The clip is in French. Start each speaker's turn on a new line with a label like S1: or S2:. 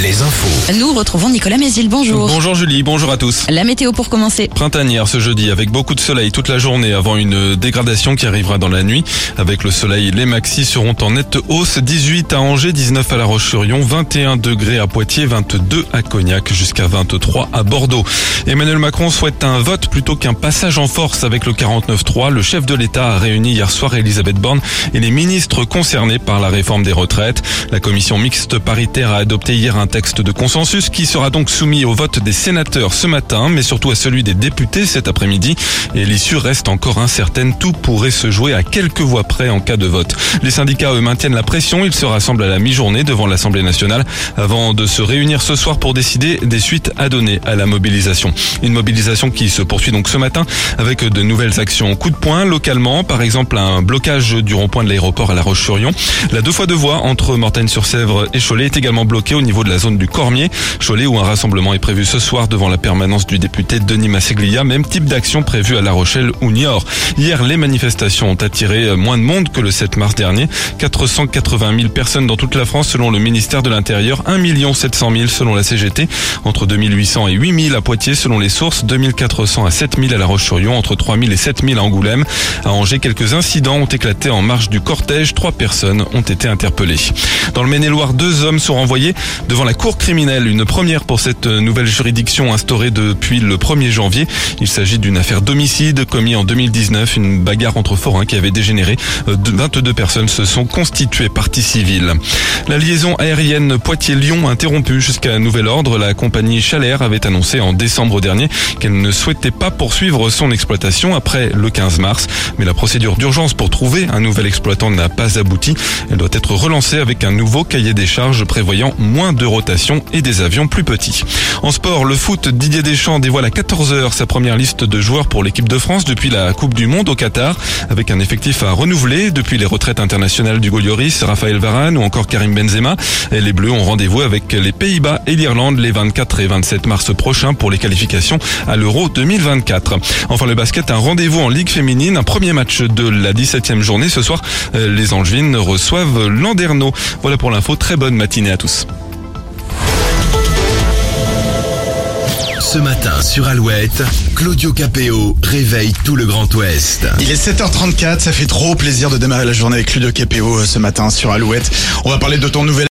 S1: les infos.
S2: Nous retrouvons Nicolas Mézil, bonjour.
S3: Bonjour Julie, bonjour à tous.
S2: La météo pour commencer.
S3: Printanière ce jeudi avec beaucoup de soleil toute la journée avant une dégradation qui arrivera dans la nuit. Avec le soleil, les maxis seront en nette hausse. 18 à Angers, 19 à La Roche-sur-Yon, 21 degrés à Poitiers, 22 à Cognac, jusqu'à 23 à Bordeaux. Emmanuel Macron souhaite un vote plutôt qu'un passage en force avec le 49-3. Le chef de l'État a réuni hier soir Elisabeth Borne et les ministres concernés par la réforme des retraites. La commission mixte paritaire a adopté hier un texte de consensus qui sera donc soumis au vote des sénateurs ce matin, mais surtout à celui des députés cet après-midi. Et l'issue reste encore incertaine. Tout pourrait se jouer à quelques voix près en cas de vote. Les syndicats, eux, maintiennent la pression. Ils se rassemblent à la mi-journée devant l'Assemblée nationale avant de se réunir ce soir pour décider des suites à donner à la mobilisation. Une mobilisation qui se poursuit donc ce matin avec de nouvelles actions coup de poing localement. Par exemple, un blocage du rond-point de l'aéroport à La Roche-sur-Yon. La deux fois deux voies entre Mortagne-sur-Sèvre et Cholet est également bloquée au niveau de la zone du Cormier. Cholet où un rassemblement est prévu ce soir devant la permanence du député Denis Masseglia. Même type d'action prévue à La Rochelle ou Niort. Hier, les manifestations ont attiré moins de monde que le 7 mars dernier. 480 000 personnes dans toute la France selon le ministère de l'Intérieur. 1 700 000 selon la CGT. Entre 2800 et 8000 à Poitiers selon les sources. 2400 à 7000 à La Roche-sur-Yon. Entre 3000 et 7000 à Angoulême. À Angers, quelques incidents ont éclaté en marge du cortège. Trois personnes ont été interpellées. Dans le Maine-et-Loire, deux hommes sont renvoyés devant la cour criminelle. Une première pour cette nouvelle juridiction instaurée depuis le 1er janvier. Il s'agit d'une affaire d'homicide commis en 2019, une bagarre entre forains qui avait dégénéré. 22 personnes se sont constituées partie civile. La liaison aérienne Poitiers-Lyon interrompue jusqu'à nouvel ordre. La compagnie Chalair avait annoncé en décembre dernier qu'elle ne souhaitait pas poursuivre son exploitation après le 15 mars. Mais la procédure d'urgence pour trouver un nouvel exploitant n'a pas abouti. Elle doit être relancée avec un nouveau cahier des charges prévoyant moins de rotation et des avions plus petits. En sport, le foot, Didier Deschamps dévoile à 14h sa première liste de joueurs pour l'équipe de France depuis la Coupe du Monde au Qatar, avec un effectif à renouveler depuis les retraites internationales du Golioris, Raphaël Varane ou encore Karim Benzema. Et les Bleus ont rendez-vous avec les Pays-Bas et l'Irlande les 24 et 27 mars prochains pour les qualifications à l'Euro 2024. Enfin le basket, un rendez-vous en Ligue féminine, un premier match de la 17e journée ce soir. Les Angevines reçoivent Landerneau. Voilà pour l'info, très bonne matinée à tous.
S1: Ce matin sur Alouette, Claudio Capéo réveille tout le Grand Ouest.
S4: Il est 7h34, ça fait trop plaisir de démarrer la journée avec Claudio Capéo ce matin sur Alouette. On va parler de ton nouvel